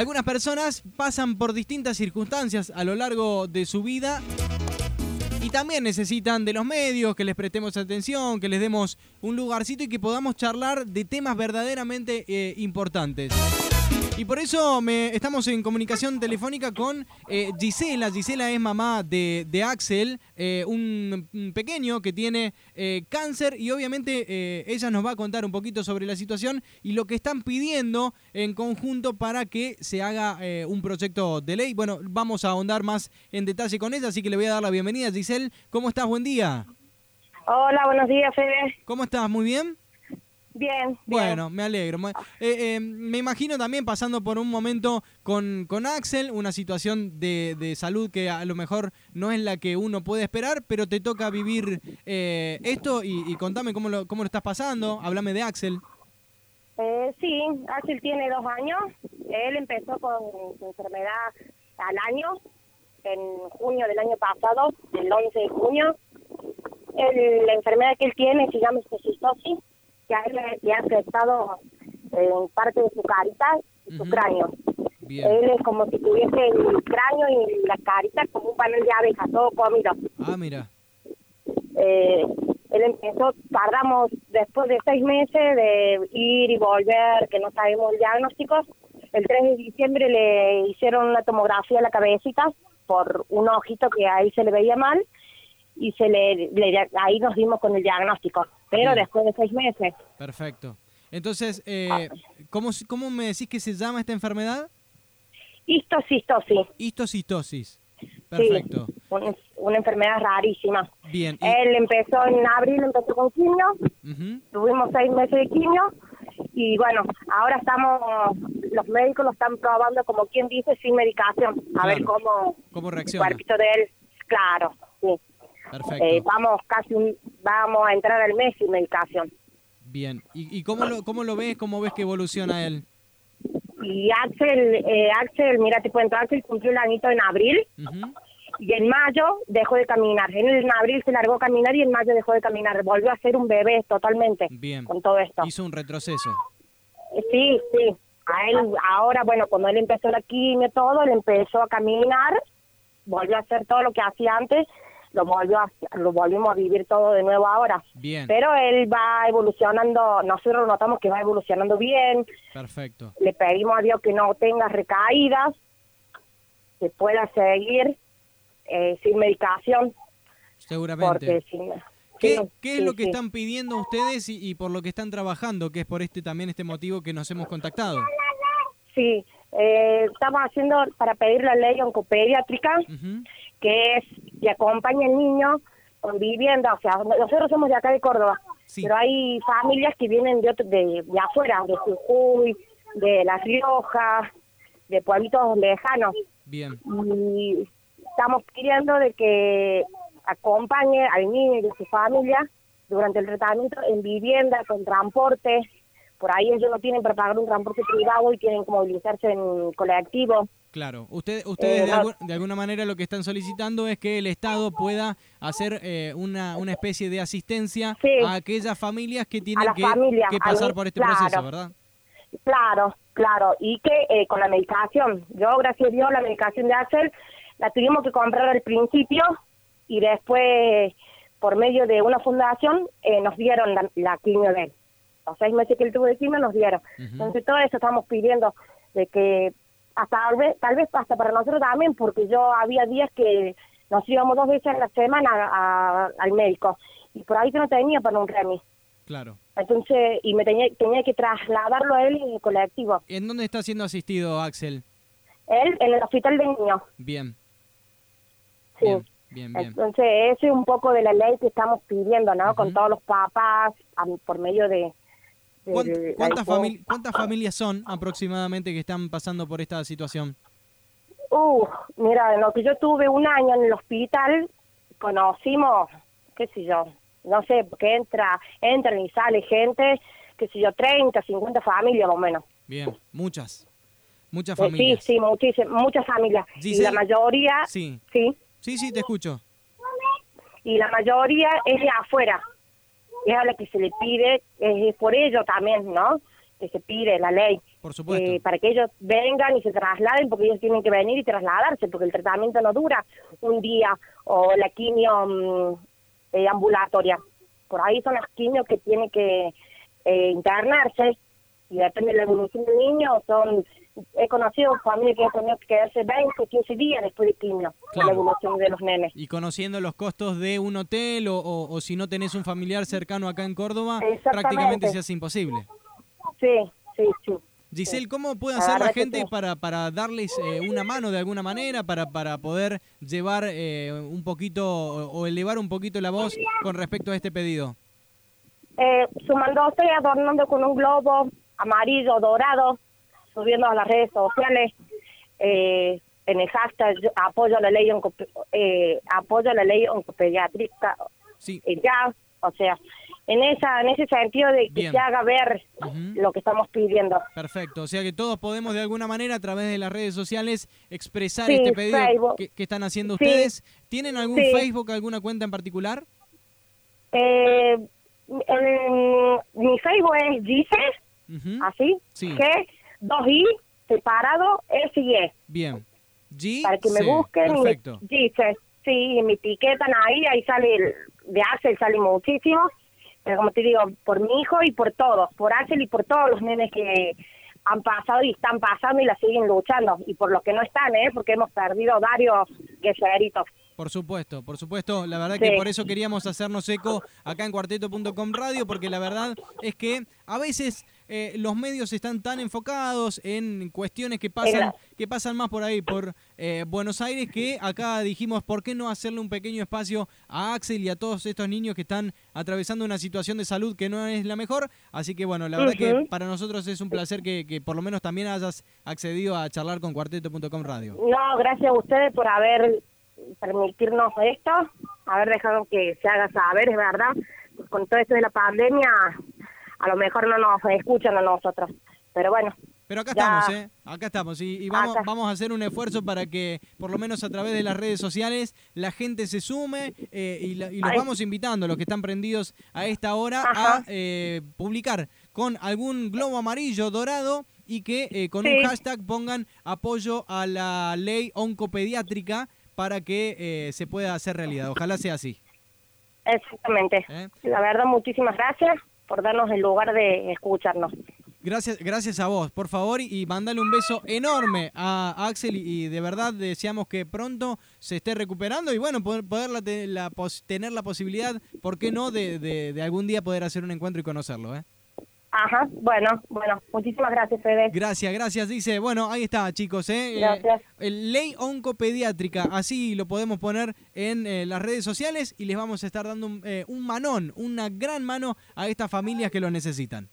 algunas personas pasan por distintas circunstancias a lo largo de su vida y también necesitan de los medios, que les prestemos atención, que les demos un lugarcito y que podamos charlar de temas verdaderamente eh, importantes. Y por eso me, estamos en comunicación telefónica con eh, Gisela. Gisela es mamá de, Axel, eh, un, pequeño que tiene eh, cáncer y obviamente ella nos va a contar un poquito sobre la situación y lo que están pidiendo en conjunto para que se haga un proyecto de ley. Bueno, vamos a ahondar más en detalle con ella, así que le voy a dar la bienvenida. Giselle, ¿cómo estás? Buen día. Hola, buenos días, Fede. ¿Cómo estás? ¿Muy bien? Bien. Bueno, me alegro. Eh, eh, me imagino también pasando por un momento con, con Axel, una situación de, de, salud que a lo mejor no es la que uno puede esperar, pero te toca vivir eh, esto y, contame cómo lo, cómo lo estás pasando. Háblame de Axel. sí, Axel tiene dos años. Él empezó con su enfermedad al año, en junio del año pasado, el 11 de junio. la enfermedad que él tiene se llama cistosis que a él le, ha afectado en parte de su carita y su cráneo. Él es como si tuviese el cráneo y la carita como un panel de abejas, todo comido. Ah, mira. Eh, él empezó, tardamos después de seis meses de ir y volver, que no sabemos el diagnóstico. El 3 de diciembre le hicieron una tomografía a la cabecita por un ojito que ahí se le veía mal y se le, ahí nos dimos con el diagnóstico, pero después de seis meses. Perfecto. Entonces, eh, ¿cómo, ¿cómo me decís que se llama esta enfermedad? Histocistosis. Histocistosis. Perfecto. Sí, una, enfermedad rarísima. Bien. Él empezó en abril, empezó con quimio, tuvimos seis meses de quimio y bueno, ahora estamos, los médicos lo están probando como quien dice sin medicación, a ver cómo, ¿Cómo reacciona. el cuerpito de él, claro, sí. Perfecto. Eh, vamos casi vamos a entrar al mes sin medicación. Bien. ¿Y, y cómo, lo, cómo lo ves? ¿Cómo ves que evoluciona él? Y Axel, eh, Axel, mira, te cuento, Axel cumplió el añito en abril y en mayo dejó de caminar. En, abril se largó a caminar y en mayo dejó de caminar. Volvió a ser un bebé totalmente Bien. con todo esto. Hizo un retroceso. Eh, sí, sí. A él, ahora, bueno, cuando él empezó la quimio todo, él empezó a caminar, volvió a hacer todo lo que hacía antes lo volvió lo volvimos a vivir todo de nuevo ahora. Bien. Pero él va evolucionando, nosotros notamos que va evolucionando bien. Perfecto. Le pedimos a Dios que no tenga recaídas, que pueda seguir eh, sin medicación. Seguramente. ¿Qué, ¿Qué, es lo que están pidiendo ustedes y, por lo que están trabajando, que es por este también este motivo que nos hemos contactado? Sí, eh, estamos haciendo para pedir la ley oncopediátrica, que es que acompaña al niño con vivienda, o sea, nosotros somos de acá de Córdoba, pero hay familias que vienen de, de, de afuera, de Jujuy, de La Rioja, de pueblitos lejanos. Bien. Y estamos pidiendo de que acompañe al niño y a su familia durante el tratamiento en vivienda, con transporte. Por ahí ellos no tienen para pagar un transporte privado y tienen que movilizarse en colectivo. Claro, Usted, ustedes eh, de, alguna manera lo que están solicitando es que el Estado pueda hacer eh, una, una especie de asistencia a aquellas familias que tienen que, pasar por este proceso, ¿verdad? Claro, claro, y que eh, con la medicación, yo gracias a Dios la medicación de Axel la tuvimos que comprar al principio y después por medio de una fundación nos dieron la, la quimio de él. Los seis meses que él tuvo de quimio nos dieron. Entonces todo eso estamos pidiendo de que hasta tal vez, tal vez hasta para nosotros también, porque yo había días que nos íbamos dos veces a la semana al médico y por ahí que no tenía para un remis. Claro. Entonces, y me tenía, tenía que trasladarlo a él en el colectivo. ¿En dónde está siendo asistido Axel? Él en el hospital de niños. Bien. Sí. Bien, bien, Entonces, ese es un poco de la ley que estamos pidiendo, ¿no? Con todos los papás, por medio de, ¿Cuántas, ¿Cuántas familias son aproximadamente que están pasando por esta situación? Uh, mira, en lo que yo tuve un año en el hospital, conocimos, qué sé yo, no sé, porque entra, entran y sale gente, qué sé yo, 30, 50 familias más o menos. Bien, muchas, muchas eh, familias. sí, sí, muchísimas, muchas familias. Y la mayoría... Sí. Sí. Sí, sí, te escucho. Y la mayoría es de afuera es a la que se le pide, es por ello también, ¿no? Que se pide la ley, Por supuesto. eh, para que ellos vengan y se trasladen, porque ellos tienen que venir y trasladarse, porque el tratamiento no dura un día o la quimio mm, eh, ambulatoria. Por ahí son las quimios que tienen que eh, internarse y depende de la evolución del niño, son he conocido familias que han tenido que quedarse 20 o 15 días después de quimio, Claro. la evolución de los nenes. Y conociendo los costos de un hotel o, o- o si no tenés un familiar cercano acá en Córdoba, prácticamente se hace imposible. Sí, sí, sí. Giselle, ¿cómo puede hacer la gente para, para darles eh, una mano de alguna manera, para, para poder llevar eh, un poquito o, elevar un poquito la voz con respecto a este pedido? Eh, sumándose adornando con un globo amarillo, dorado, subiendo a las redes sociales, eh, en el hashtag yo apoyo la ley eh, apoyo la ley oncopediátrica Sí, eh, ya, o sea, en esa en ese sentido de que Bien. se haga ver lo que estamos pidiendo. perfecto. O sea que todos podemos de alguna manera a través de las redes sociales expresar Sí, este pedido que, que están haciendo Sí. ustedes. ¿Tienen algún. Facebook, alguna cuenta en particular? Eh, en- mi Facebook es Así, Sí. que dos I separado S y E. Bien. G para que me C. busquen y me Perfecto. dice, sí, me etiquetan ahí, ahí sale, el- de Axel sale muchísimo, pero como te digo, por mi hijo y por todos, por Axel y por todos los nenes que han pasado y están pasando y la siguen luchando, y por los que no están, ¿eh? porque hemos perdido varios guerreritos. Por supuesto, por supuesto. La verdad Sí. que por eso queríamos hacernos eco acá en cuarteto.com radio, porque la verdad es que a veces eh, los medios están tan enfocados en cuestiones que pasan, que pasan más por ahí, por eh, Buenos Aires, que acá dijimos, ¿por qué no hacerle un pequeño espacio a Axel y a todos estos niños que están atravesando una situación de salud que no es la mejor? Así que bueno, la verdad que para nosotros es un placer que, que por lo menos también hayas accedido a charlar con cuarteto.com radio. No, gracias a ustedes por haber permitirnos esto, haber dejado que se haga saber, es verdad, con todo esto de la pandemia, a lo mejor no nos escuchan a nosotros, pero bueno, Pero acá Ya. estamos, ¿eh? Acá estamos. Y, y vamos, Acá. vamos a hacer un esfuerzo para que, por lo menos a través de las redes sociales, la gente se sume eh, y, la- y los Ay. vamos invitando, los que están prendidos a esta hora, Ajá. a eh, publicar con algún globo amarillo, dorado, y que eh, con un hashtag pongan apoyo a la ley oncopediátrica para que eh, se pueda hacer realidad. Ojalá sea así. exactamente. ¿eh? La verdad, muchísimas gracias por darnos el lugar de escucharnos. Gracias, gracias a vos, por favor, y, mandale un beso enorme a Axel y, de verdad deseamos que pronto se esté recuperando y bueno, poder, poderla te- la pos- tener la posibilidad, ¿por qué no?, de- de algún día poder hacer un encuentro y conocerlo. ¿eh? Ajá, bueno, bueno, muchísimas gracias, Fede. Gracias, gracias, dice. Bueno, ahí está, chicos. ¿eh? Eh, Gracias. ley oncopediátrica, así lo podemos poner en eh, las redes sociales y les vamos a estar dando un, eh, un manón, una gran mano a estas familias que lo necesitan.